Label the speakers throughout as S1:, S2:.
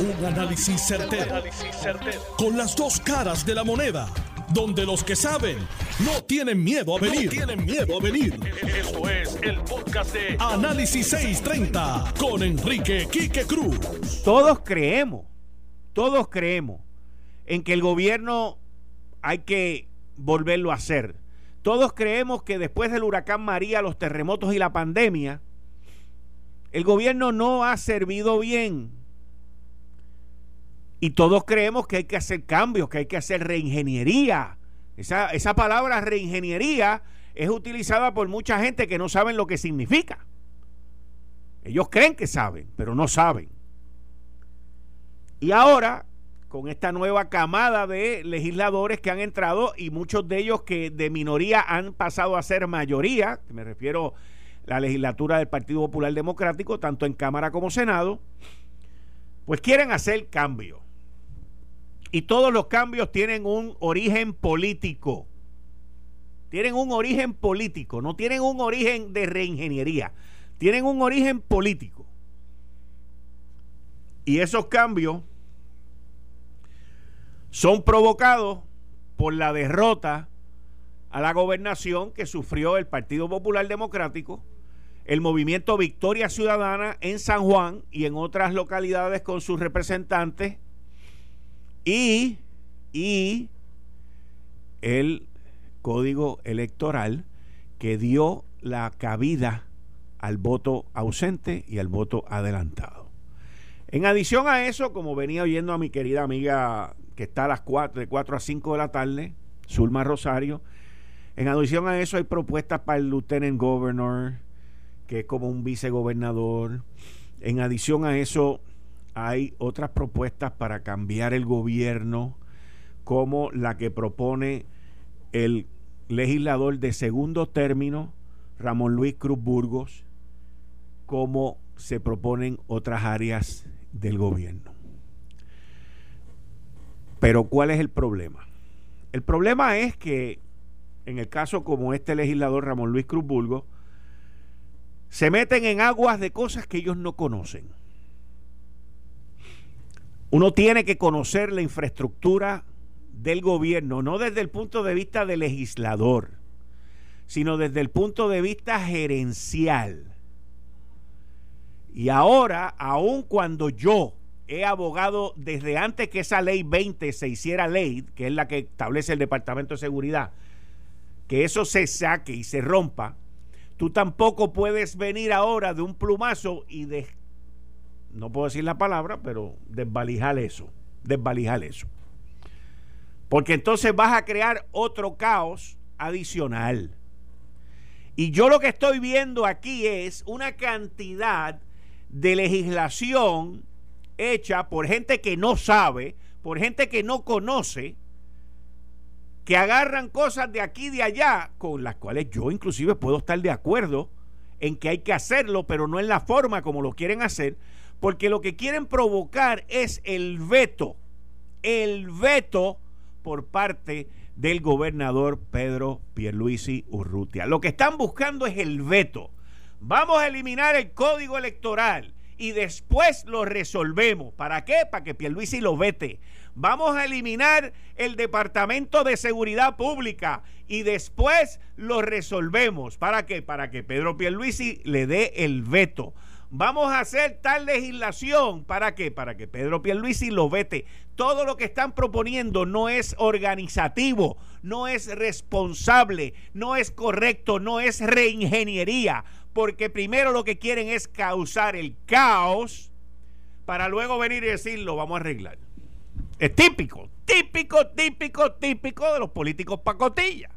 S1: Un análisis certero, Con las dos caras de la moneda. Donde los que saben no tienen miedo a venir. tienen miedo a venir. Esto es el podcast de Análisis 630 con Enrique Quique Cruz.
S2: Todos creemos, todos creemos en que el gobierno hay que volverlo a hacer. Todos creemos que después del huracán María, los terremotos y la pandemia, el gobierno no ha servido bien. Y todos creemos que hay que hacer cambios, que hay que hacer reingeniería. Esa, palabra reingeniería es utilizada por mucha gente que no saben lo que significa. Ellos creen que saben, pero no saben. Y ahora, con esta nueva camada de legisladores que han entrado y muchos de ellos que de minoría han pasado a ser mayoría, me refiero la legislatura del Partido Popular Democrático, tanto en Cámara como Senado, pues quieren hacer cambios. Y todos los cambios tienen un origen político. Tienen un origen político, no tienen un origen de reingeniería, tienen un origen político. Y esos cambios son provocados por la derrota a la gobernación que sufrió el Partido Popular Democrático el movimiento Victoria Ciudadana en San Juan y en otras localidades con sus representantes y, y el código electoral que dio la cabida al voto ausente y al voto adelantado. En adición a eso, como venía oyendo a mi querida amiga que está a las 4, de 4 a 5 de la tarde, Zulma Rosario, en adición a eso hay propuestas para el lieutenant governor, que es como un vicegobernador. En adición a eso, hay otras propuestas para cambiar el gobierno, como la que propone el legislador de segundo término, Ramón Luis Cruz Burgos, como se proponen otras áreas del gobierno. Pero ¿cuál es el problema? El problema es que en el caso como este legislador Ramón Luis Cruz Burgos, se meten en aguas de cosas que ellos no conocen. Uno tiene que conocer la infraestructura del gobierno, no desde el punto de vista del legislador, sino desde el punto de vista gerencial. Y ahora, aun cuando yo he abogado desde antes que esa ley 20 se hiciera ley, que es la que establece el Departamento de Seguridad, que eso se saque y se rompa, Tú tampoco puedes venir ahora de un plumazo y de, no puedo decir la palabra, pero desvalijar eso, desvalijar eso. Porque entonces vas a crear otro caos adicional. Y yo lo que estoy viendo aquí es una cantidad de legislación hecha por gente que no sabe, por gente que no conoce, que agarran cosas de aquí y de allá, con las cuales yo inclusive puedo estar de acuerdo en que hay que hacerlo, pero no en la forma como lo quieren hacer, porque lo que quieren provocar es el veto, el veto por parte del gobernador Pedro Pierluisi Urrutia. Lo que están buscando es el veto. Vamos a eliminar el código electoral y después lo resolvemos. ¿Para qué? Para que Pierluisi lo vete. Vamos a eliminar el Departamento de Seguridad Pública y después lo resolvemos. ¿Para qué? Para que Pedro Pierluisi le dé el veto. Vamos a hacer tal legislación. ¿Para qué? Para que Pedro Pierluisi lo vete. Todo lo que están proponiendo no es organizativo, no es responsable, no es correcto, no es reingeniería. Porque primero lo que quieren es causar el caos para luego venir y decir lo vamos a arreglar. Es típico, típico, típico, típico de los políticos pacotilla.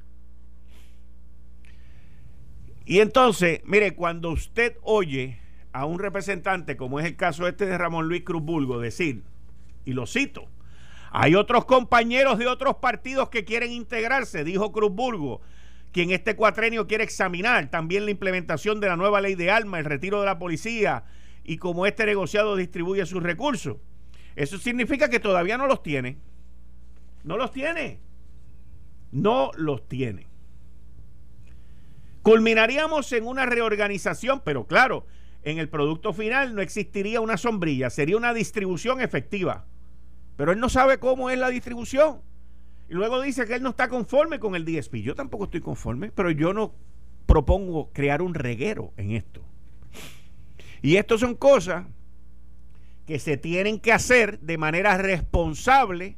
S2: Y entonces, mire, cuando usted oye a un representante, como es el caso este de Ramón Luis Cruz Bulgo, decir, y lo cito, hay otros compañeros de otros partidos que quieren integrarse, dijo Cruz Burgo, quien este cuatrenio quiere examinar también la implementación de la nueva ley de armas, el retiro de la policía y cómo este negociado distribuye sus recursos. Eso significa que todavía no los tiene. No los tiene. No los tiene. Culminaríamos en una reorganización, pero claro, en el producto final no existiría una sombrilla, sería una distribución efectiva. Pero él no sabe cómo es la distribución. Y luego dice que él no está conforme con el DSP. Yo tampoco estoy conforme, pero yo no propongo crear un reguero en esto. Y esto son cosas que se tienen que hacer de manera responsable,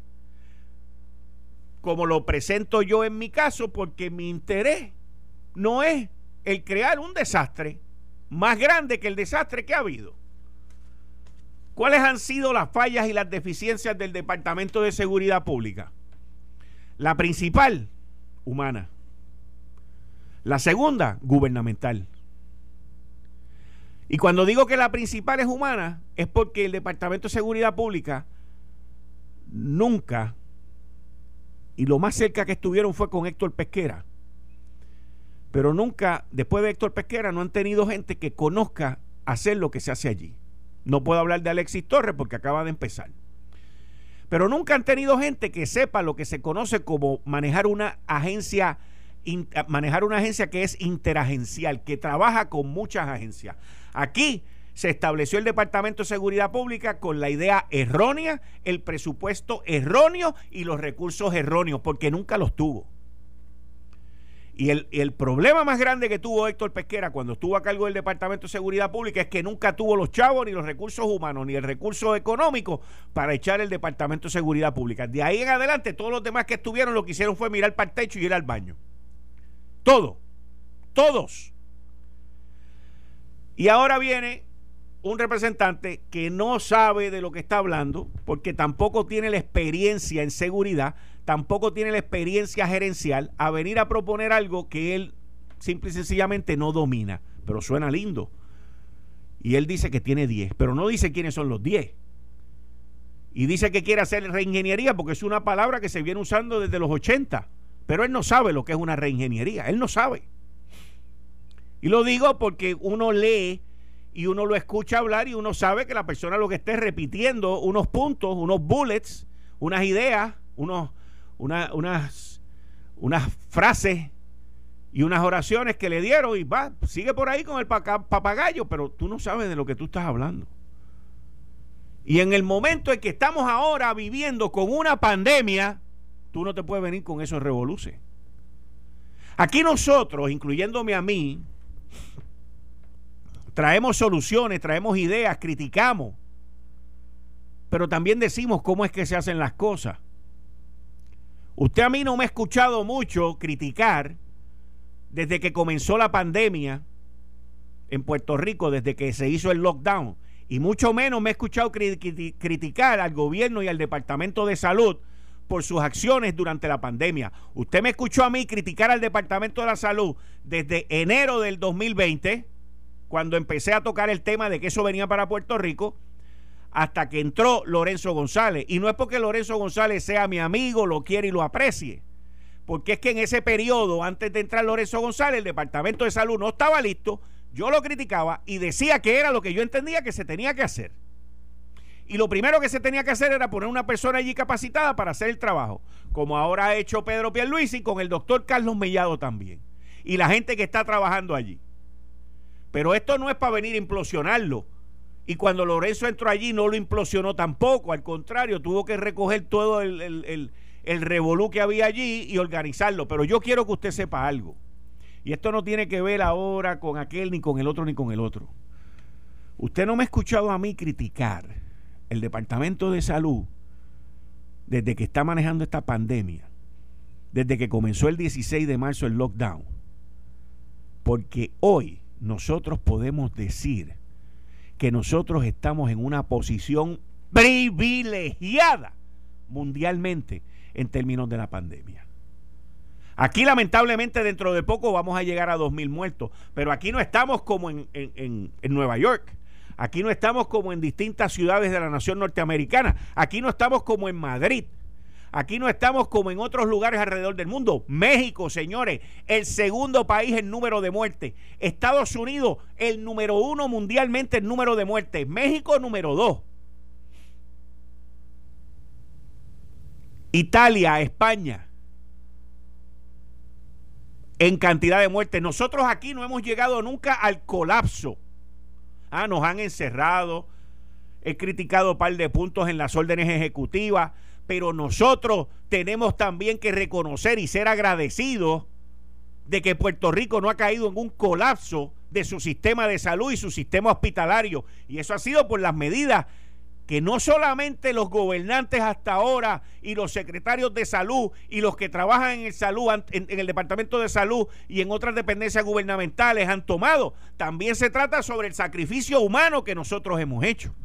S2: como lo presento yo en mi caso, porque mi interés no es el crear un desastre más grande que el desastre que ha habido. ¿Cuáles han sido las fallas y las deficiencias del Departamento de Seguridad Pública? La principal, humana. La segunda, gubernamental. Y cuando digo que la principal es humana, es porque el Departamento de Seguridad Pública nunca, y lo más cerca que estuvieron fue con Héctor Pesquera, pero nunca, después de Héctor Pesquera, no han tenido gente que conozca hacer lo que se hace allí. No puedo hablar de Alexis Torres porque acaba de empezar. Pero nunca han tenido gente que sepa lo que se conoce como manejar una agencia manejar una agencia que es interagencial, que trabaja con muchas agencias. Aquí se estableció el Departamento de Seguridad Pública con la idea errónea, el presupuesto erróneo y los recursos erróneos, porque nunca los tuvo. Y el, el, problema más grande que tuvo Héctor Pesquera cuando estuvo a cargo del Departamento de Seguridad Pública es que nunca tuvo los chavos, ni los recursos humanos, ni el recurso económico para echar el Departamento de Seguridad Pública. De ahí en adelante, todos los demás que estuvieron lo que hicieron fue mirar para el techo y ir al baño. Todo. Todos. Y ahora viene un representante que no sabe de lo que está hablando, porque tampoco tiene la experiencia en seguridad, tampoco tiene la experiencia gerencial, a venir a proponer algo que él simple y sencillamente no domina, pero suena lindo. Y él dice que tiene 10, pero no dice quiénes son los 10. Y dice que quiere hacer reingeniería porque es una palabra que se viene usando desde los 80, pero él no sabe lo que es una reingeniería, él no sabe. Y lo digo porque uno lee y uno lo escucha hablar y uno sabe que la persona lo que esté repitiendo unos puntos, unos bullets, unas ideas, unos unas, unas frases y unas oraciones que le dieron y va, sigue por ahí con el papagayo, pero tú no sabes de lo que tú estás hablando. Y en el momento en que estamos ahora viviendo con una pandemia, tú no te puedes venir con esos revoluces. Aquí nosotros, incluyéndome a mí, traemos soluciones, traemos ideas, criticamos, pero también decimos cómo es que se hacen las cosas. Usted a mí no me ha escuchado mucho criticar desde que comenzó la pandemia en Puerto Rico, desde que se hizo el lockdown, y mucho menos me ha escuchado criticar al gobierno y al Departamento de Salud por sus acciones durante la pandemia. Usted me escuchó a mí criticar al Departamento de la Salud desde enero del 2020, cuando empecé a tocar el tema de que eso venía para Puerto Rico, hasta que entró Lorenzo González. Y no es porque Lorenzo González sea mi amigo, lo quiere y lo aprecie. Porque es que en ese periodo, antes de entrar Lorenzo González, el Departamento de Salud no estaba listo. Yo lo criticaba y decía que era lo que yo entendía que se tenía que hacer. Y lo primero que se tenía que hacer era poner una persona allí capacitada para hacer el trabajo, como ahora ha hecho Pedro Pierluisi con el doctor Carlos Mellado también. Y la gente que está trabajando allí. Pero esto no es para venir a implosionarlo. Y cuando Lorenzo entró allí no lo implosionó tampoco, al contrario, tuvo que recoger todo el, el, el, revolú que había allí y organizarlo. Pero yo quiero que usted sepa algo. Y esto no tiene que ver ahora con aquel, ni con el otro, ni con el otro. Usted no me ha escuchado a mí criticar el Departamento de Salud desde que está manejando esta pandemia, desde que comenzó el 16 de marzo el lockdown. Porque hoy nosotros podemos decir que nosotros estamos en una posición privilegiada mundialmente en términos de la pandemia. Aquí lamentablemente dentro de poco vamos a llegar a 2.000 muertos, pero aquí no estamos como en, en, en, Nueva York, aquí no estamos como en distintas ciudades de la nación norteamericana, aquí no estamos como en Madrid, Aquí no estamos como en otros lugares alrededor del mundo. México, señores, el segundo país en número de muertes. Estados Unidos, el número uno mundialmente en número de muertes. México, número dos. Italia, España, en cantidad de muertes. Nosotros aquí no hemos llegado nunca al colapso. Ah, nos han encerrado. He criticado un par de puntos en las órdenes ejecutivas, pero nosotros tenemos también que reconocer y ser agradecidos de que Puerto Rico no ha caído en un colapso de su sistema de salud y su sistema hospitalario. Y eso ha sido por las medidas que no solamente los gobernantes hasta ahora y los secretarios de salud y los que trabajan en el salud en, el departamento de salud y en otras dependencias gubernamentales han tomado, también se trata sobre el sacrificio humano que nosotros hemos hecho.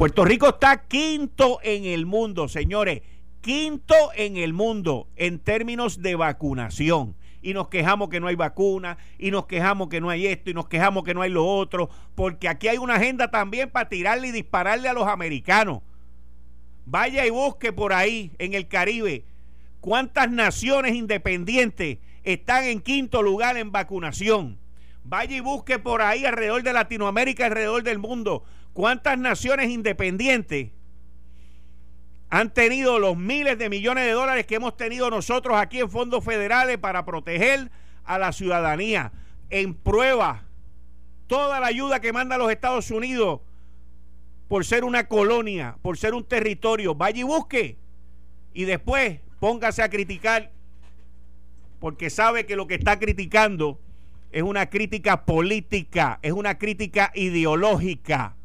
S2: Puerto Rico está quinto en el mundo, señores, quinto en el mundo en términos de vacunación y nos quejamos que no hay vacuna, y nos quejamos que no hay esto, y nos quejamos que no hay lo otro, porque aquí hay una agenda también para tirarle y dispararle a los americanos. Vaya y busque por ahí, en el Caribe, cuántas naciones independientes están en quinto lugar en vacunación. Vaya y busque por ahí alrededor de Latinoamérica, alrededor del mundo, cuántas naciones independientes han tenido los miles de millones de dólares que hemos tenido nosotros aquí en fondos federales para proteger a la ciudadanía. En prueba, toda la ayuda que manda los Estados Unidos por ser una colonia, por ser un territorio, vaya y busque. Y después póngase a criticar, porque sabe que lo que está criticando es una crítica política, es una crítica ideológica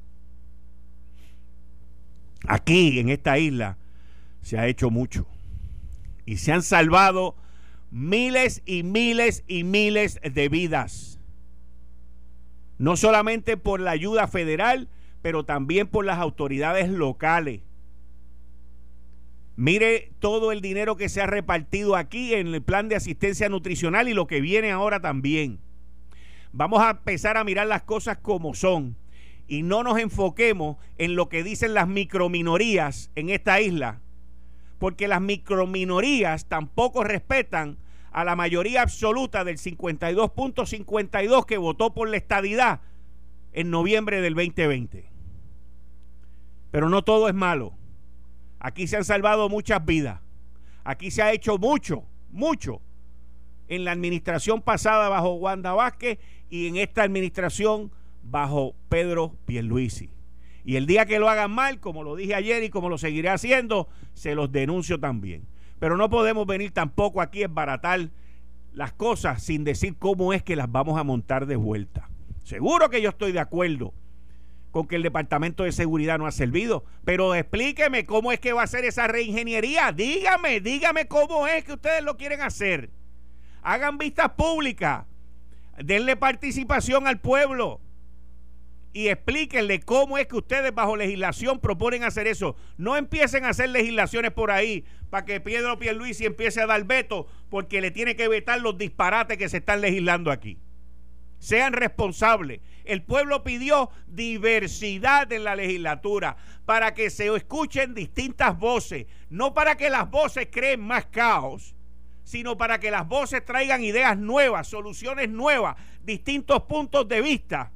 S2: aquí en esta isla se ha hecho mucho. Y se han salvado miles y miles y miles de vidas. No solamente por la ayuda federal, pero también por las autoridades locales. Mire todo el dinero que se ha repartido aquí en el plan de asistencia nutricional y lo que viene ahora también. Vamos a empezar a mirar las cosas como son y no nos enfoquemos en lo que dicen las microminorías en esta isla, porque las microminorías tampoco respetan a la mayoría absoluta del 52.52 que votó por la estadidad en noviembre del 2020. Pero no todo es malo. Aquí se han salvado muchas vidas. Aquí se ha hecho mucho, mucho en la administración pasada bajo Wanda Vázquez y en esta administración bajo Pedro Pierluisi. Y el día que lo hagan mal, como lo dije ayer y como lo seguiré haciendo, se los denuncio también. Pero no podemos venir tampoco aquí a embaratar las cosas sin decir cómo es que las vamos a montar de vuelta. Seguro que yo estoy de acuerdo con que el Departamento de Seguridad no ha servido, pero explíqueme cómo es que va a ser esa reingeniería. Dígame, dígame cómo es que ustedes lo quieren hacer. Hagan vistas públicas, denle participación al pueblo y explíquenle cómo es que ustedes bajo legislación proponen hacer eso. No empiecen a hacer legislaciones por ahí para que Pedro Pierluisi empiece a dar veto porque le tiene que vetar los disparates que se están legislando aquí. Sean responsables. El pueblo pidió diversidad en la legislatura para que se escuchen distintas voces, no para que las voces creen más caos, sino para que las voces traigan ideas nuevas, soluciones nuevas, distintos puntos de vista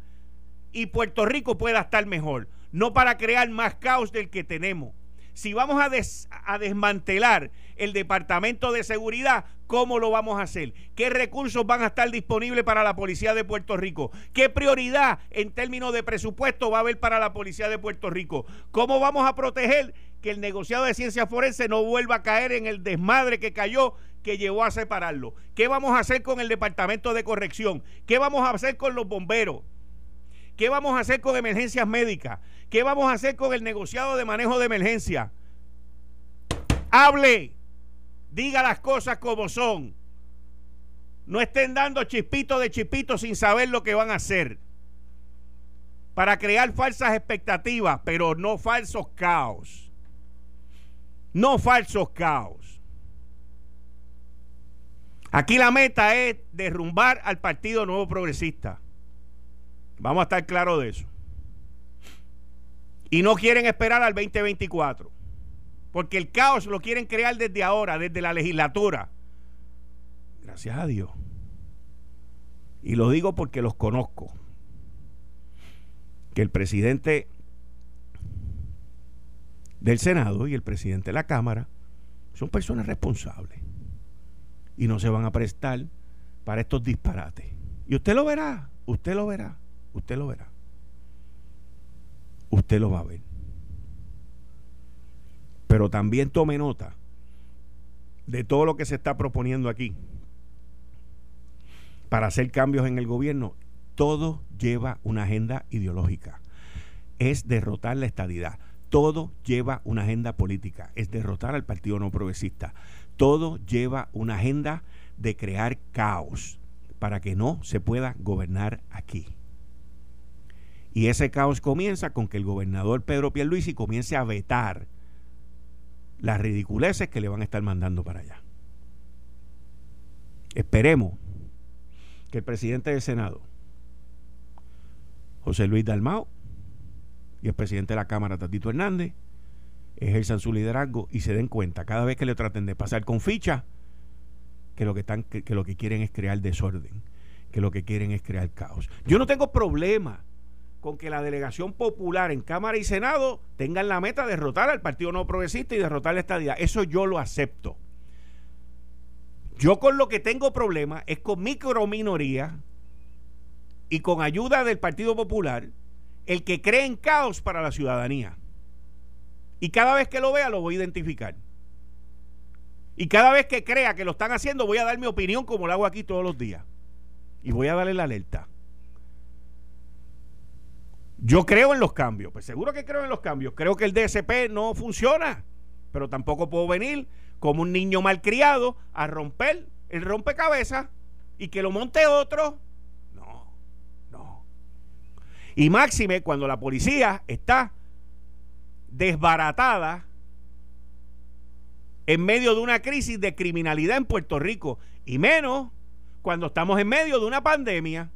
S2: y Puerto Rico pueda estar mejor, no para crear más caos del que tenemos. Si vamos a, desmantelar el Departamento de Seguridad, ¿cómo lo vamos a hacer? ¿Qué recursos van a estar disponibles para la Policía de Puerto Rico? ¿Qué prioridad en términos de presupuesto va a haber para la Policía de Puerto Rico? ¿Cómo vamos a proteger que el negociado de ciencia forense no vuelva a caer en el desmadre que cayó que llevó a separarlo? ¿Qué vamos a hacer con el Departamento de Corrección? ¿Qué vamos a hacer con los bomberos? ¿Qué vamos a hacer con emergencias médicas? ¿Qué vamos a hacer con el negociado de manejo de emergencia? Hable, diga las cosas como son. No estén dando chispitos de chispitos sin saber lo que van a hacer. Para crear falsas expectativas, pero no falsos caos. No falsos caos. Aquí la meta es derrumbar al Partido Nuevo Progresista. Vamos a estar claros de eso. Y no quieren esperar al 2024. Porque el caos lo quieren crear desde ahora, desde la legislatura. Gracias a Dios. Y lo digo porque los conozco. Que el presidente del Senado y el presidente de la Cámara son personas responsables. Y no se van a prestar para estos disparates. Y usted lo verá usted lo verá, usted lo verá. Usted lo va a ver. Pero también tome nota de todo lo que se está proponiendo aquí para hacer cambios en el gobierno. Todo lleva una agenda ideológica. Es derrotar la estadidad. Todo lleva una agenda política. Es derrotar al Partido No Progresista. Todo lleva una agenda de crear caos para que no se pueda gobernar aquí. Y ese caos comienza con que el gobernador Pedro Pierluisi comience a vetar las ridiculeces que le van a estar mandando para allá. Esperemos que el presidente del Senado, José Luis Dalmao, y el presidente de la Cámara, Tatito Hernández, ejerzan su liderazgo y se den cuenta cada vez que le traten de pasar con ficha que lo que, están, que lo que quieren es crear desorden, que lo que quieren es crear caos. Yo no tengo problema con que la delegación popular en Cámara y Senado tengan la meta de derrotar al Partido No Progresista y derrotar la estadía. Eso yo lo acepto. Yo con lo que tengo problema es con microminoría y con ayuda del Partido Popular, el que cree en caos para la ciudadanía. Y cada vez que lo vea lo voy a identificar. Y cada vez que crea que lo están haciendo voy a dar mi opinión como lo hago aquí todos los días. Y voy a darle la alerta. Yo creo en los cambios, pues seguro que creo en los cambios. Creo que el DSP no funciona, pero tampoco puedo venir como un niño malcriado a romper el rompecabezas y que lo monte otro. No, no. Y máxime cuando la policía está desbaratada en medio de una crisis de criminalidad en Puerto Rico y menos cuando estamos en medio de una pandemia.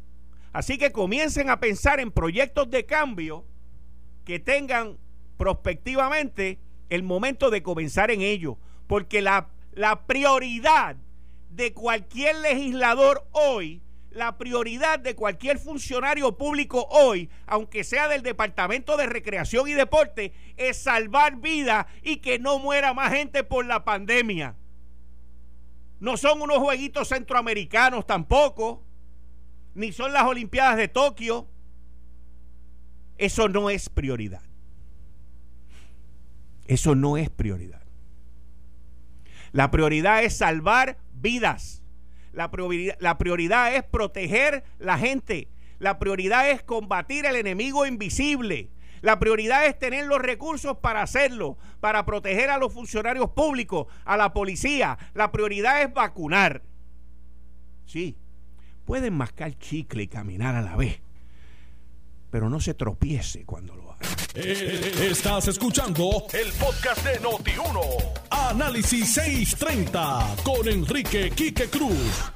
S2: Así que comiencen a pensar en proyectos de cambio que tengan prospectivamente el momento de comenzar en ello. Porque la, la prioridad de cualquier legislador hoy, la prioridad de cualquier funcionario público hoy, aunque sea del Departamento de Recreación y Deporte, es salvar vidas y que no muera más gente por la pandemia. No son unos jueguitos centroamericanos tampoco ni son las Olimpiadas de Tokio. Eso no es prioridad. Eso no es prioridad. La prioridad es salvar vidas. La prioridad, es proteger la gente. La prioridad es combatir el enemigo invisible. La prioridad es tener los recursos para hacerlo, para proteger a los funcionarios públicos, a la policía. La prioridad es vacunar. Sí, pueden mascar chicle y caminar a la vez, pero no se tropiece cuando lo haga.
S1: Eh, estás escuchando el podcast de Noti1. Análisis 630 con Enrique Quique Cruz.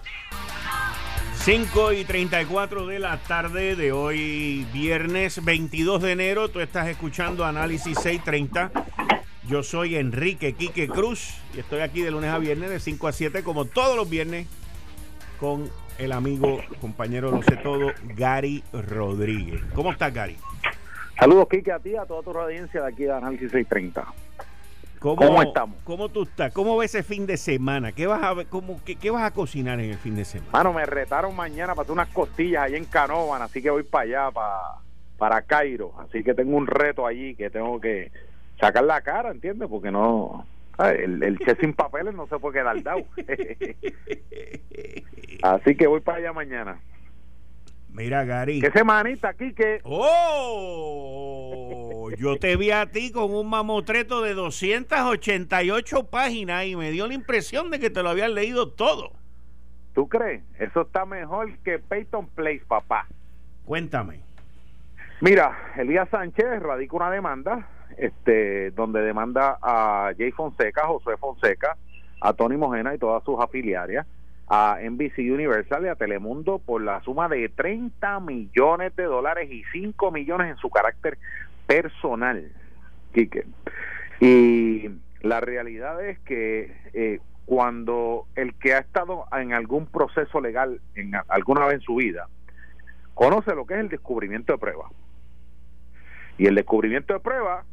S2: 5 y 34 de la tarde de hoy, viernes 22 de enero. Tú estás escuchando Análisis 630. Yo soy Enrique Quique Cruz y estoy aquí de lunes a viernes de 5 a 7 como todos los viernes con el amigo, compañero, lo sé todo, Gary Rodríguez. ¿Cómo estás, Gary?
S3: Saludos, Kike, a ti, a toda tu audiencia de aquí de Análisis 630.
S2: ¿Cómo, estamos? ¿Cómo tú estás? ¿Cómo ves ese fin de semana? ¿Qué vas a cómo, qué, vas a cocinar en el fin de semana?
S3: Bueno, me retaron mañana para hacer unas costillas allí en Canovan, así que voy para allá, para, para Cairo. Así que tengo un reto allí que tengo que sacar la cara, ¿entiendes? Porque no, el, el che sin papeles no se puede quedar dado. Así que voy para allá mañana.
S2: Mira, Gary.
S3: ¿Qué semanita aquí que...
S2: ¡Oh! Yo te vi a ti con un mamotreto de 288 páginas y me dio la impresión de que te lo habían leído todo.
S3: ¿Tú crees? Eso está mejor que Peyton Place, papá.
S2: Cuéntame.
S3: Mira, Elías Sánchez radica una demanda este, donde demanda a Jay Fonseca, José Fonseca, a Tony Mojena y todas sus afiliarias, a NBC Universal y a Telemundo por la suma de 30 millones de dólares y 5 millones en su carácter personal, Quique. Y la realidad es que eh, cuando el que ha estado en algún proceso legal en alguna vez en su vida conoce lo que es el descubrimiento de prueba. Y el descubrimiento de prueba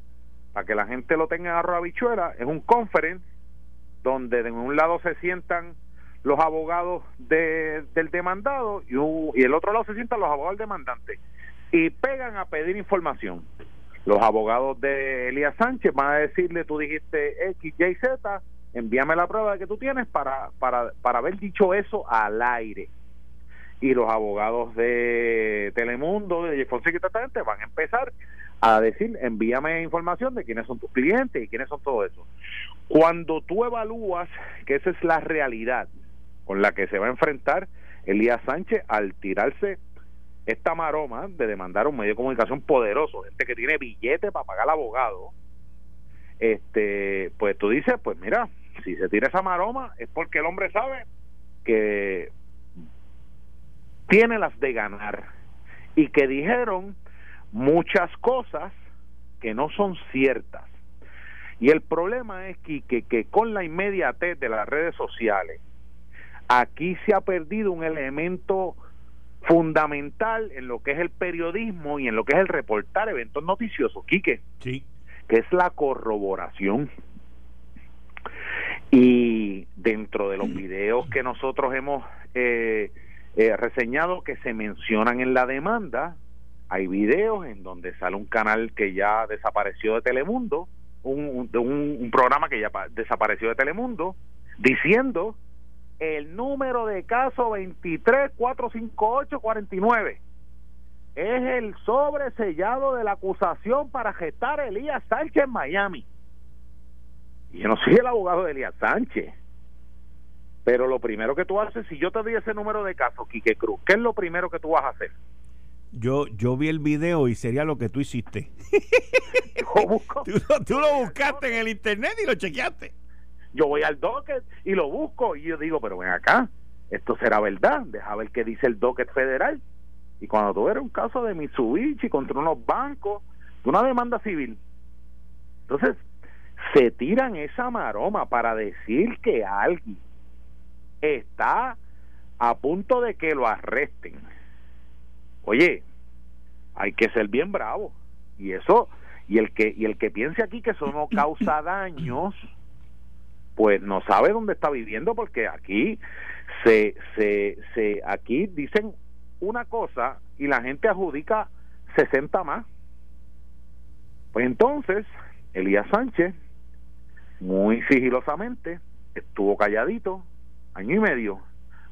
S3: para que la gente lo tenga en arroz es un conference donde de un lado se sientan los abogados de, del demandado y, y el otro lado se sientan los abogados del demandante y pegan a pedir información. Los abogados de Elías Sánchez van a decirle, tú dijiste X, Y, Z, envíame la prueba que tú tienes para, para, para haber dicho eso al aire. Y los abogados de Telemundo, de Fonseca y van a empezar a decir, envíame información de quiénes son tus clientes y quiénes son todo eso. Cuando tú evalúas que esa es la realidad con la que se va a enfrentar Elías Sánchez al tirarse esta maroma de demandar un medio de comunicación poderoso, gente que tiene billete para pagar al abogado, este, pues tú dices, pues mira, si se tira esa maroma es porque el hombre sabe que tiene las de ganar y que dijeron muchas cosas que no son ciertas. Y el problema es que, que, que con la inmediatez de las redes sociales, aquí se ha perdido un elemento fundamental en lo que es el periodismo y en lo que es el reportar eventos noticiosos, Quique.
S2: Sí.
S3: Que es la corroboración. Y dentro de los videos que nosotros hemos eh, eh, reseñado que se mencionan en la demanda, hay videos en donde sale un canal que ya desapareció de Telemundo, un, programa que ya desapareció de Telemundo, diciendo el número de caso 2345849 es el sobresellado de la acusación para gestar a Elías Sánchez en Miami. Y yo no soy el abogado de Elías Sánchez. Pero lo primero que tú haces, si yo te doy ese número de caso, Quique Cruz, ¿qué es lo primero que tú vas a hacer?
S2: Yo, yo vi el video y sería lo que tú hiciste.
S3: busco.
S2: tú lo buscaste en el internet y lo chequeaste
S3: yo voy al docket y lo busco y yo digo, pero ven acá, esto será verdad, deja ver qué dice el docket federal. Y cuando tú eres un caso de Mitsubishi contra unos bancos, una demanda civil, entonces se tiran esa maroma para decir que alguien está a punto de que lo arresten. Oye, hay que ser bien bravo. Y eso, y el que, y el que piense aquí que eso no causa daños, pues no sabe dónde está viviendo porque aquí se, se, se aquí dicen una cosa y la gente adjudica 60 más. Pues entonces, Elías Sánchez, muy sigilosamente, estuvo calladito, año y medio,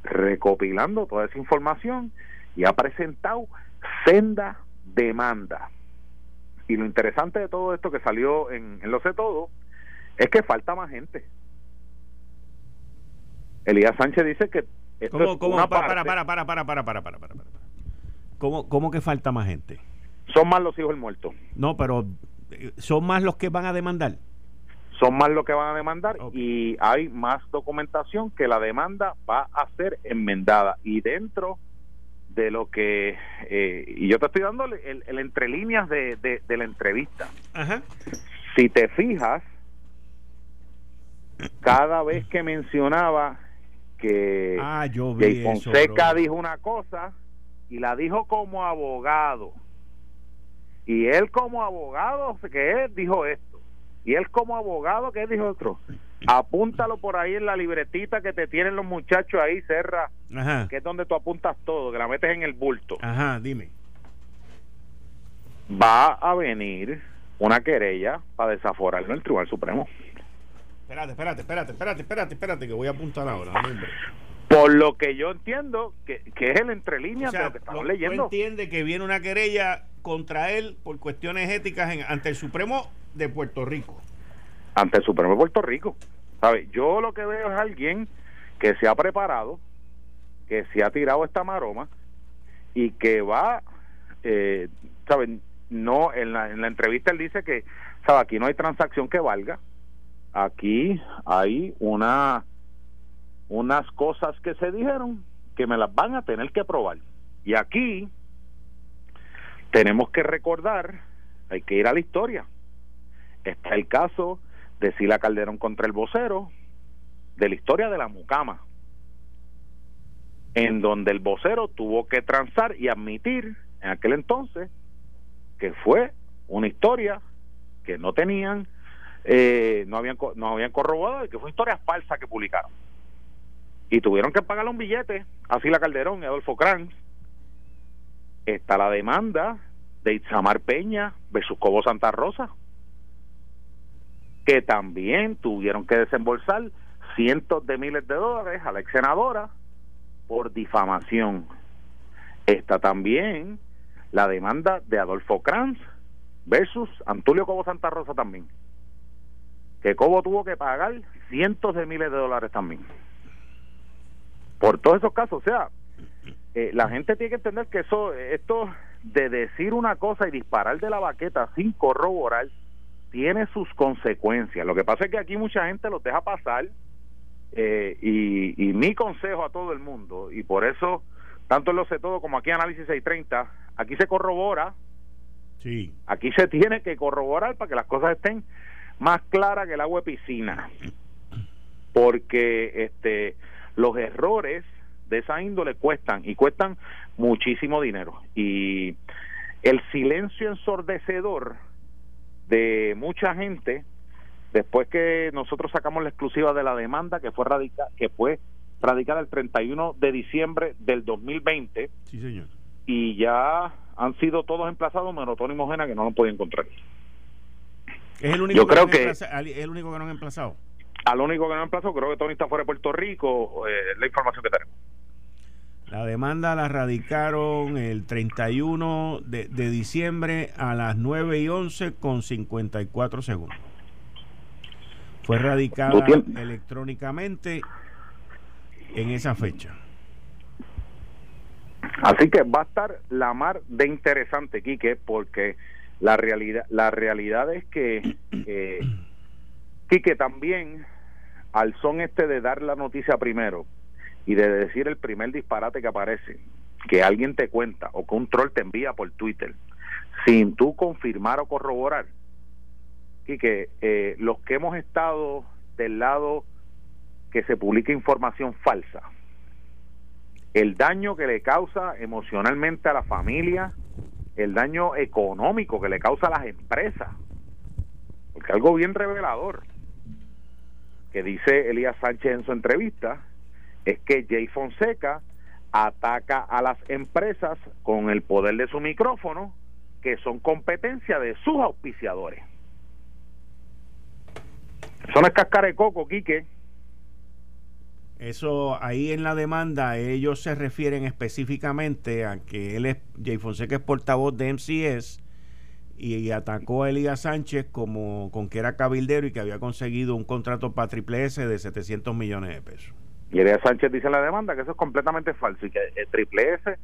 S3: recopilando toda esa información y ha presentado senda demanda. Y lo interesante de todo esto que salió en, en Lo sé todo es que falta más gente. Elías Sánchez dice que
S2: ¿Cómo, cómo, para, para, para, para, para, para, para, para, ¿Cómo, ¿Cómo que falta más gente?
S3: Son más los hijos del muerto.
S2: No, pero eh, son más los que van a demandar.
S3: Son más los que van a demandar y hay más documentación que la demanda va a ser enmendada. Y dentro de lo que, eh, y yo te estoy dando el, el, entre líneas de, de, la entrevista.
S2: Ajá.
S3: Si te fijas, cada vez que mencionaba que
S2: ah, yo
S3: Fonseca dijo una cosa y la dijo como abogado. Y él como abogado, que él dijo esto. Y él como abogado, que él dijo otro. Apúntalo por ahí en la libretita que te tienen los muchachos ahí, Serra. Que es donde tú apuntas todo, que la metes en el bulto.
S2: Ajá, dime.
S3: Va a venir una querella para desaforarlo en el Tribunal Supremo.
S2: Espérate, espérate, espérate, espérate, espérate, espérate, que voy a apuntar ahora.
S3: Por lo que yo entiendo, que, es el entre líneas de lo que estamos leyendo.
S2: entiende que viene una querella contra él por cuestiones éticas ante el Supremo de Puerto Rico.
S3: Ante el Supremo de Puerto Rico. ¿Sabe? Yo lo que veo es alguien que se ha preparado, que se ha tirado esta maroma y que va, eh, ¿saben? No, en la, en la entrevista él dice que, ¿sabe? Aquí no hay transacción que valga aquí hay una unas cosas que se dijeron que me las van a tener que probar. Y aquí tenemos que recordar, hay que ir a la historia. Está el caso de Sila Calderón contra el vocero, de la historia de la mucama, en donde el vocero tuvo que transar y admitir en aquel entonces que fue una historia que no tenían eh, no habían no habían corroborado y que fue historia falsa que publicaron y tuvieron que pagarle un billete a Sila Calderón y Adolfo Kranz. Está la demanda de Itzamar Peña versus Cobo Santa Rosa, que también tuvieron que desembolsar cientos de miles de dólares a la ex senadora por difamación. Está también la demanda de Adolfo Kranz versus Antulio Cobo Santa Rosa también. Que Cobo tuvo que pagar cientos de miles de dólares también. Por todos esos casos, o sea, eh, la gente tiene que entender que eso, esto de decir una cosa y disparar de la baqueta sin corroborar, tiene sus consecuencias. Lo que pasa es que aquí mucha gente los deja pasar eh, y, y mi consejo a todo el mundo, y por eso, tanto en lo sé todo como aquí en Análisis 630, aquí se corrobora,
S2: sí.
S3: aquí se tiene que corroborar para que las cosas estén más claras que el agua de piscina, porque este los errores de esa índole cuestan y cuestan muchísimo dinero y el silencio ensordecedor de mucha gente después que nosotros sacamos la exclusiva de la demanda que fue radica, que fue radicada el 31 de diciembre del 2020
S2: sí, señor.
S3: y ya han sido todos emplazados menos Tony Mojena que no lo puede encontrar.
S2: Es el único
S3: yo
S2: que
S3: creo
S2: no
S3: que
S2: es el único que no han emplazado
S3: al único que no emplazó creo que Tony está fuera de Puerto Rico eh, la información que tenemos
S2: la demanda la radicaron el 31 de, de, diciembre a las 9 y 11 con 54 segundos. Fue radicada electrónicamente en esa fecha.
S3: Así que va a estar la mar de interesante, Quique, porque la realidad, la realidad es que, eh, Quique, también al son este de dar la noticia primero, y de decir el primer disparate que aparece, que alguien te cuenta o que un troll te envía por Twitter, sin tú confirmar o corroborar, y que eh, los que hemos estado del lado que se publica información falsa, el daño que le causa emocionalmente a la familia, el daño económico que le causa a las empresas, porque algo bien revelador que dice Elías Sánchez en su entrevista, es que Jay Fonseca ataca a las empresas con el poder de su micrófono, que son competencia de sus auspiciadores. Eso no es cascar de coco, Quique.
S2: Eso ahí en la demanda ellos se refieren específicamente a que él es Jay Fonseca es portavoz de MCS y, atacó a Elías Sánchez como con que era cabildero y que había conseguido un contrato para Triple S de 700 millones de pesos.
S3: Y Sánchez dice en la demanda que eso es completamente falso y que el Triple S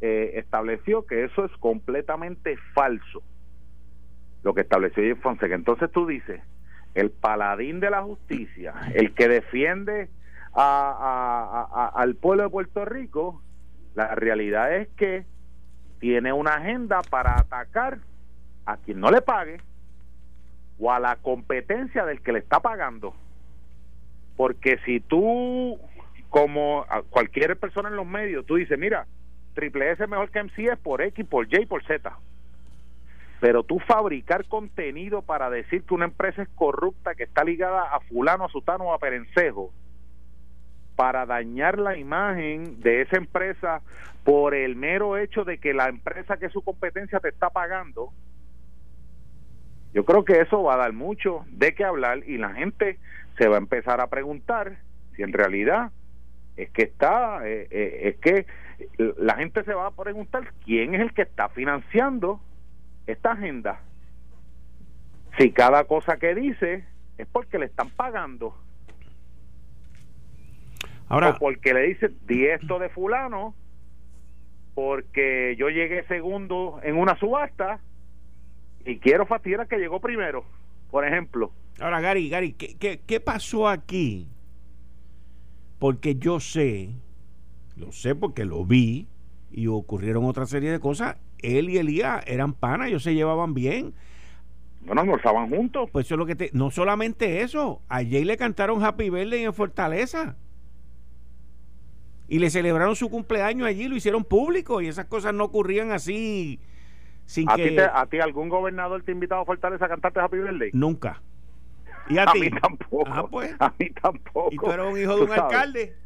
S3: eh, estableció que eso es completamente falso. Lo que estableció Jay Fonseca. Entonces tú dices, el paladín de la justicia, el que defiende a, al pueblo de Puerto Rico, la realidad es que tiene una agenda para atacar a quien no le pague o a la competencia del que le está pagando. Porque si tú, como cualquier persona en los medios, tú dices, mira, Triple S es mejor que MCS por X, por Y, por Z. Pero tú fabricar contenido para decir que una empresa es corrupta, que está ligada a fulano, a sutano o a perencejo, para dañar la imagen de esa empresa por el mero hecho de que la empresa que es su competencia te está pagando, yo creo que eso va a dar mucho de qué hablar y la gente se va a empezar a preguntar si en realidad es que está, eh, eh, es que la gente se va a preguntar quién es el que está financiando esta agenda. Si cada cosa que dice es porque le están pagando.
S2: Ahora,
S3: o porque le dice, di esto de fulano, porque yo llegué segundo en una subasta y quiero fastidiar que llegó primero, por ejemplo.
S2: Ahora, Gary, Gary, ¿qué, qué, qué pasó aquí? Porque yo sé, lo sé porque lo vi y ocurrieron otra serie de cosas. Él y Elías eran panas, ellos se llevaban bien.
S3: Bueno, almorzaban juntos.
S2: Pues eso es lo que te. No solamente eso, a Jay le cantaron Happy Birthday en Fortaleza. Y le celebraron su cumpleaños allí, lo hicieron público y esas cosas no ocurrían así sin
S3: ¿A
S2: que...
S3: Ti te, ¿A ti algún gobernador te ha invitado a Fortaleza a cantarte Happy Birthday?
S2: Nunca. ¿Y a,
S3: a mí tampoco.
S2: Ah, pues.
S3: A mí tampoco.
S2: ¿Y tú eres un hijo de un
S3: sabes.
S2: alcalde?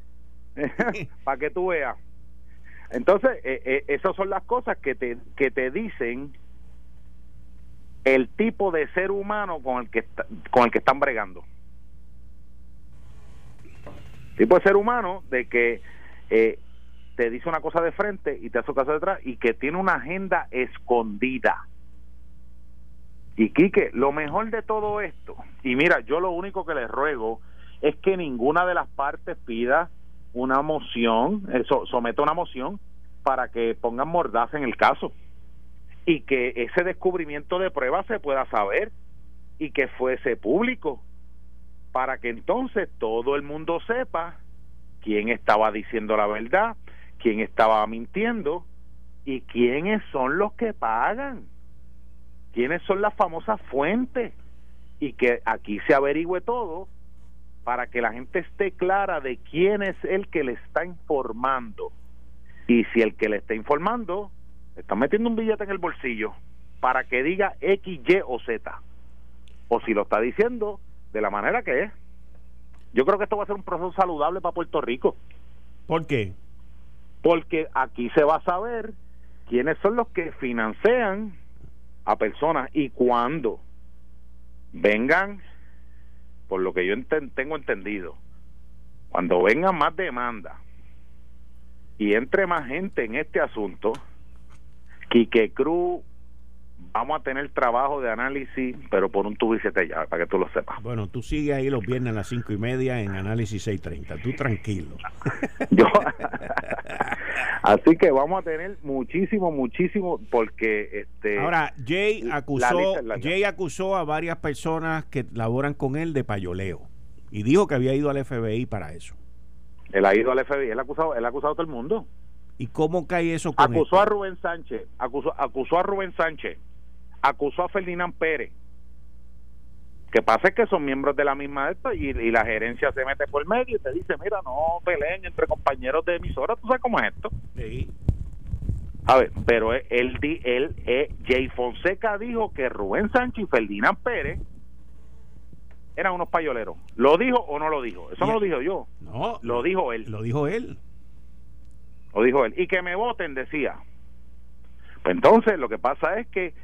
S3: para que tú veas. Entonces, eh, eh, esas son las cosas que te, que te dicen el tipo de ser humano con el que con el que están bregando. Tipo de ser humano de que eh, te dice una cosa de frente y te hace otra cosa detrás y que tiene una agenda escondida. Y Quique, lo mejor de todo esto, y mira, yo lo único que les ruego es que ninguna de las partes pida una moción, eso, someta una moción para que pongan mordaza en el caso y que ese descubrimiento de pruebas se pueda saber y que fuese público para que entonces todo el mundo sepa quién estaba diciendo la verdad, quién estaba mintiendo y quiénes son los que pagan, quiénes son las famosas fuentes y que aquí se averigüe todo para que la gente esté clara de quién es el que le está informando. Y si el que le está informando está metiendo un billete en el bolsillo para que diga X, Y o Z. O si lo está diciendo de la manera que es. Yo creo que esto va a ser un proceso saludable para Puerto Rico.
S2: ¿Por qué?
S3: Porque aquí se va a saber quiénes son los que financian a personas y cuando vengan por lo que yo tengo entendido, cuando venga más demanda y entre más gente en este asunto, Quique Cruz vamos a tener trabajo de análisis, pero por un tubo y siete ya, para que tú lo sepas.
S2: Bueno, tú sigues ahí los viernes a las cinco y media en Análisis 630. Tú tranquilo.
S3: Yo, así que vamos a tener muchísimo, muchísimo, porque este.
S2: Ahora, Jay acusó, Jay acusó a varias personas que laboran con él de payoleo y dijo que había ido al FBI para eso.
S3: Él ha ido al FBI, él ha acusado, él ha acusado a todo el mundo.
S2: ¿Y cómo cae eso
S3: con Acusó a Rubén Sánchez, acusó, acusó a Rubén Sánchez acusó a Ferdinand Pérez. Que pasa es que son miembros de la misma esto y, la gerencia se mete por medio y te dice, mira, no peleen entre compañeros de emisora, ¿tú sabes cómo es esto? Sí. A ver, pero él, él, él, eh, Jay Fonseca dijo que Rubén Sánchez y Ferdinand Pérez eran unos payoleros. ¿Lo dijo o no lo dijo? Eso no lo dijo yo.
S2: No.
S3: Lo dijo él.
S2: Lo dijo él.
S3: Lo dijo él. Y que me voten, decía. Pues entonces lo que pasa es que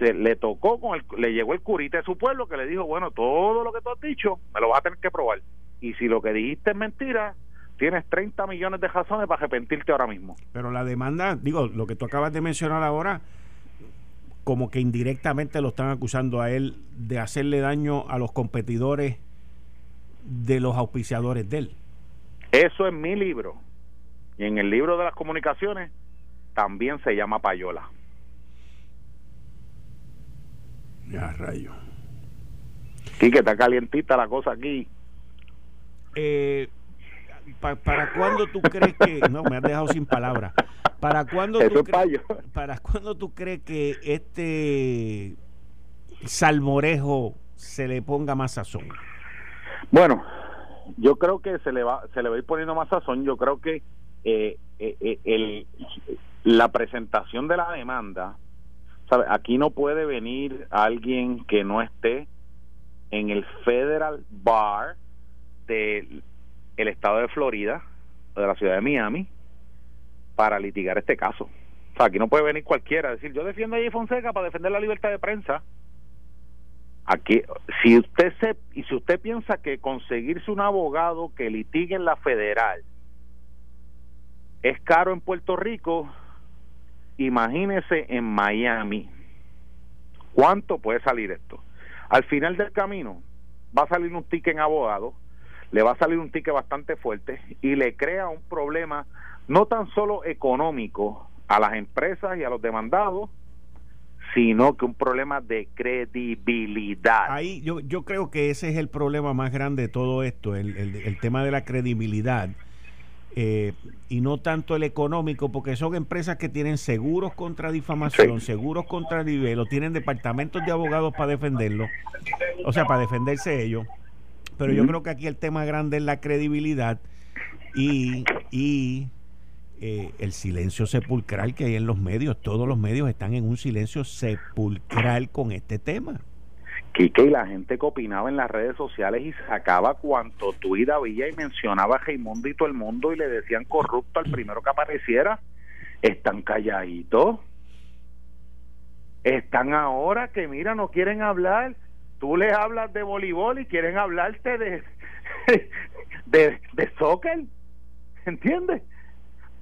S3: se le tocó con el, le llegó el curita de su pueblo que le dijo, bueno, todo lo que tú has dicho me lo vas a tener que probar. Y si lo que dijiste es mentira, tienes 30 millones de razones para arrepentirte ahora mismo.
S2: Pero la demanda, digo, lo que tú acabas de mencionar ahora, como que indirectamente lo están acusando a él de hacerle daño a los competidores de los auspiciadores de él.
S3: Eso es mi libro. Y en el libro de las comunicaciones también se llama payola.
S2: Ya, rayo.
S3: Sí, que está calientita la cosa aquí.
S2: Eh, ¿Para cuándo tú crees que.? No, me has dejado sin palabras. ¿Para cuándo, tú crees, ¿Para cuándo tú crees que este salmorejo se le ponga más sazón?
S3: Bueno, yo creo que se le va, se le va a ir poniendo más sazón. Yo creo que eh, eh, el, la presentación de la demanda Aquí no puede venir alguien que no esté en el Federal Bar del el estado de Florida, de la ciudad de Miami, para litigar este caso. O sea, aquí no puede venir cualquiera a decir, yo defiendo a Jay Fonseca para defender la libertad de prensa. Aquí, si usted se, y si usted piensa que conseguirse un abogado que litigue en la federal es caro en Puerto Rico, imagínese en Miami. ¿Cuánto puede salir esto? Al final del camino va a salir un ticket en abogado, le va a salir un ticket bastante fuerte y le crea un problema no tan solo económico a las empresas y a los demandados, sino que un problema de credibilidad.
S2: Ahí yo, yo creo que ese es el problema más grande de todo esto, el, el tema de la credibilidad eh, y no tanto el económico, porque son empresas que tienen seguros contra difamación, seguros contra nivel, o tienen departamentos de abogados para defenderlo, o sea, para defenderse ellos. Pero yo creo que aquí el tema grande es la credibilidad y, y eh, el silencio sepulcral que hay en los medios. Todos los medios están en un silencio sepulcral con este tema.
S3: Quique y la gente que opinaba en las redes sociales y sacaba cuanto tuit había y mencionaba a Raimundo y todo el mundo y le decían corrupto al primero que apareciera, están calladitos. Están ahora que, mira, no quieren hablar. Tú les hablas de voleibol y quieren hablarte de, de, de soccer. ¿Entiendes?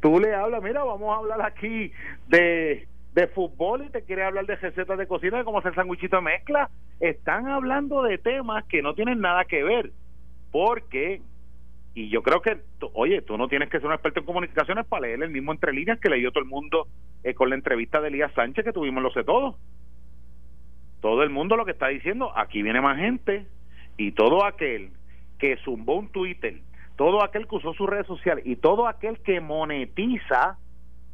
S3: Tú le hablas, mira, vamos a hablar aquí de, de fútbol y te quiere hablar de recetas de cocina, de cómo hacer sanguichito de mezcla. Están hablando de temas que no tienen nada que ver. Porque, y yo creo que, oye, tú no tienes que ser un experto en comunicaciones para leer el mismo entre líneas que leyó todo el mundo eh, con la entrevista de Elías Sánchez que tuvimos Lo sé todo. Todo el mundo lo que está diciendo, aquí viene más gente y todo aquel que zumbó un Twitter, todo aquel que usó su red social y todo aquel que monetiza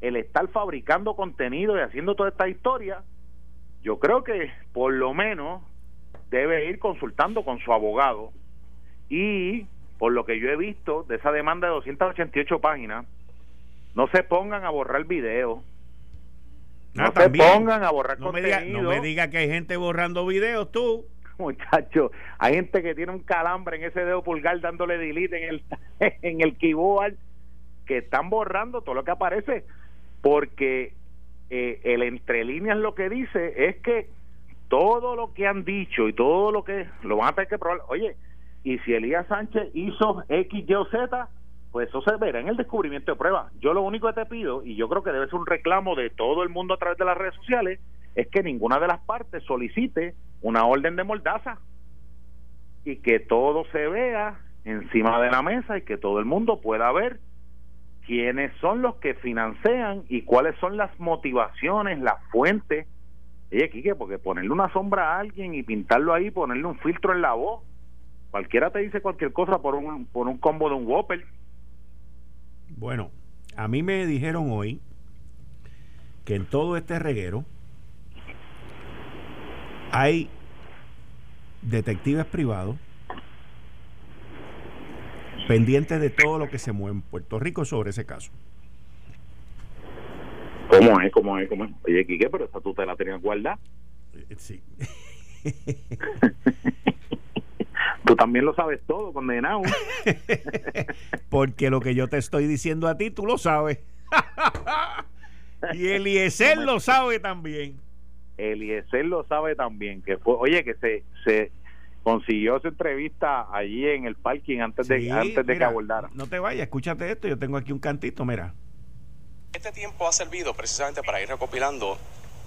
S3: el estar fabricando contenido y haciendo toda esta historia, yo creo que por lo menos debe ir consultando con su abogado y por lo que yo he visto de esa demanda de 288 páginas, no se pongan a borrar video, no se pongan a borrar
S2: no
S3: contenido.
S2: Me no me diga que hay gente borrando videos tú.
S3: Muchacho, hay gente que tiene un calambre en ese dedo pulgar dándole delete en el, en el keyboard que están borrando todo lo que aparece porque eh, el entre líneas lo que dice es que todo lo que han dicho y todo lo que lo van a tener que probar, oye, y si Elías Sánchez hizo X, Y o Z, pues eso se verá en el descubrimiento de pruebas. Yo lo único que te pido, y yo creo que debe ser un reclamo de todo el mundo a través de las redes sociales, es que ninguna de las partes solicite una orden de mordaza y que todo se vea encima de la mesa y que todo el mundo pueda ver quiénes son los que financian y cuáles son las motivaciones, las fuentes. Oye, Quique, porque ponerle una sombra a alguien y pintarlo ahí, ponerle un filtro en la voz, cualquiera te dice cualquier cosa por un, por un combo de un Whopper.
S2: Bueno, a mí me dijeron hoy que en todo este reguero hay detectives privados pendientes de todo lo que se mueve en Puerto Rico sobre ese caso.
S3: ¿Cómo es? ¿Cómo es? ¿Cómo es? Oye, Quique, pero esa tú te la tenías guardada.
S2: Eh, sí.
S3: Tú también lo sabes todo, condenado.
S2: Porque lo que yo te estoy diciendo a ti, tú lo sabes. y Eliezer lo sabe también.
S3: Eliezer lo sabe también. que fue, Oye, que se, se consiguió su entrevista allí en el parking antes de, antes de que abordara.
S2: No te vayas, escúchate esto. Yo tengo aquí un cantito, mira.
S4: Este tiempo ha servido precisamente para ir recopilando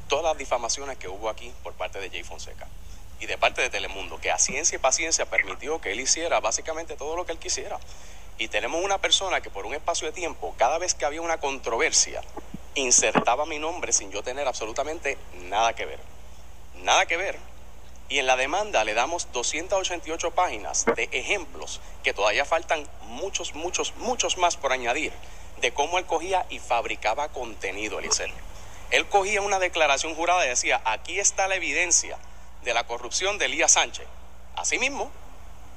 S4: todas las difamaciones que hubo aquí por parte de Jay Fonseca y de parte de Telemundo, que a ciencia y paciencia permitió que él hiciera básicamente todo lo que él quisiera. Y tenemos una persona que por un espacio de tiempo, cada vez que había una controversia, insertaba mi nombre sin yo tener absolutamente nada que ver. Nada que ver. Y en la demanda le damos 288 páginas de ejemplos que todavía faltan muchos, muchos, muchos más por añadir de cómo él cogía y fabricaba contenido, Eliseo. Él cogía una declaración jurada y decía, aquí está la evidencia de la corrupción de Elías Sánchez. Así mismo,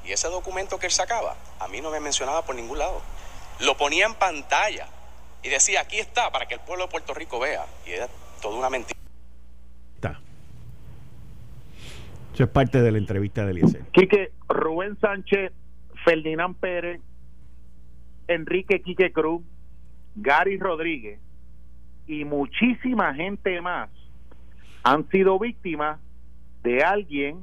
S4: y ese documento que él sacaba, a mí no me mencionaba por ningún lado. Lo ponía en pantalla y decía, aquí está, para que el pueblo de Puerto Rico vea. Y era toda una mentira.
S2: Está. Es parte de la entrevista de Eliezer.
S3: Quique, Rubén Sánchez, Ferdinand Pérez, Enrique Quique Cruz, Gary Rodríguez y muchísima gente más han sido víctimas de alguien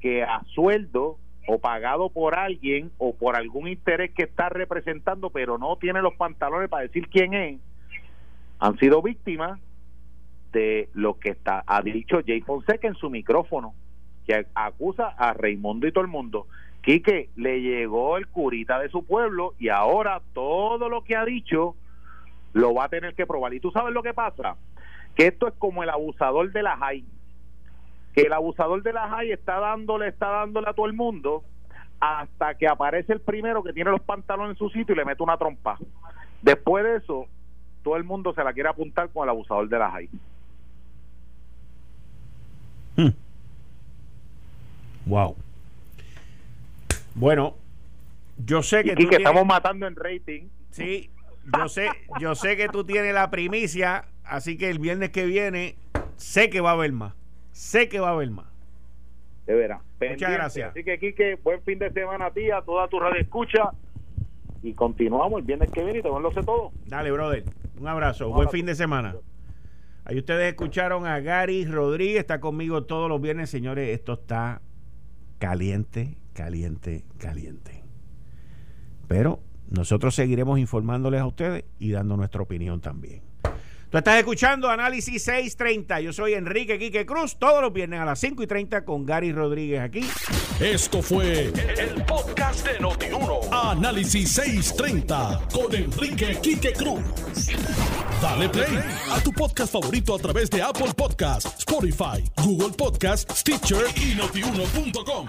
S3: que a sueldo o pagado por alguien o por algún interés que está representando pero no tiene los pantalones para decir quién es han sido víctimas de lo que está ha dicho Jay Fonseca en su micrófono que acusa a Raimundo y todo el mundo Quique le llegó el curita de su pueblo y ahora todo lo que ha dicho lo va a tener que probar y tú sabes lo que pasa que esto es como el abusador de la JAI que el abusador de la JAI está dándole, está dándole a todo el mundo hasta que aparece el primero que tiene los pantalones en su sitio y le mete una trompa. Después de eso, todo el mundo se la quiere apuntar con el abusador de la JAI.
S2: Wow. Bueno, yo sé que,
S3: y que estamos matando en rating.
S2: Sí, yo sé, yo sé que tú tienes la primicia, así que el viernes que viene sé que va a haber más. Sé que va a haber más.
S3: de veras.
S2: Muchas gracias.
S3: Así que, Quique, buen fin de semana a ti, a toda tu radio escucha. Y continuamos el viernes que viene y te lo sé todo.
S2: Dale, brother. Un abrazo. buen fin de semana. Ahí ustedes escucharon a Gary Rodríguez, está conmigo todos los viernes, señores. Esto está caliente, caliente, caliente. Pero nosotros seguiremos informándoles a ustedes y dando nuestra opinión también. Tú estás escuchando Análisis 630. Yo soy Enrique Quique Cruz. Todos los viernes a las 5 y 30 con Gary Rodríguez aquí.
S1: Esto fue el, podcast de Notiuno. Análisis 630 con Enrique Quique Cruz. Dale play a tu podcast favorito a través de Apple Podcasts, Spotify, Google Podcasts, Stitcher y notiuno.com.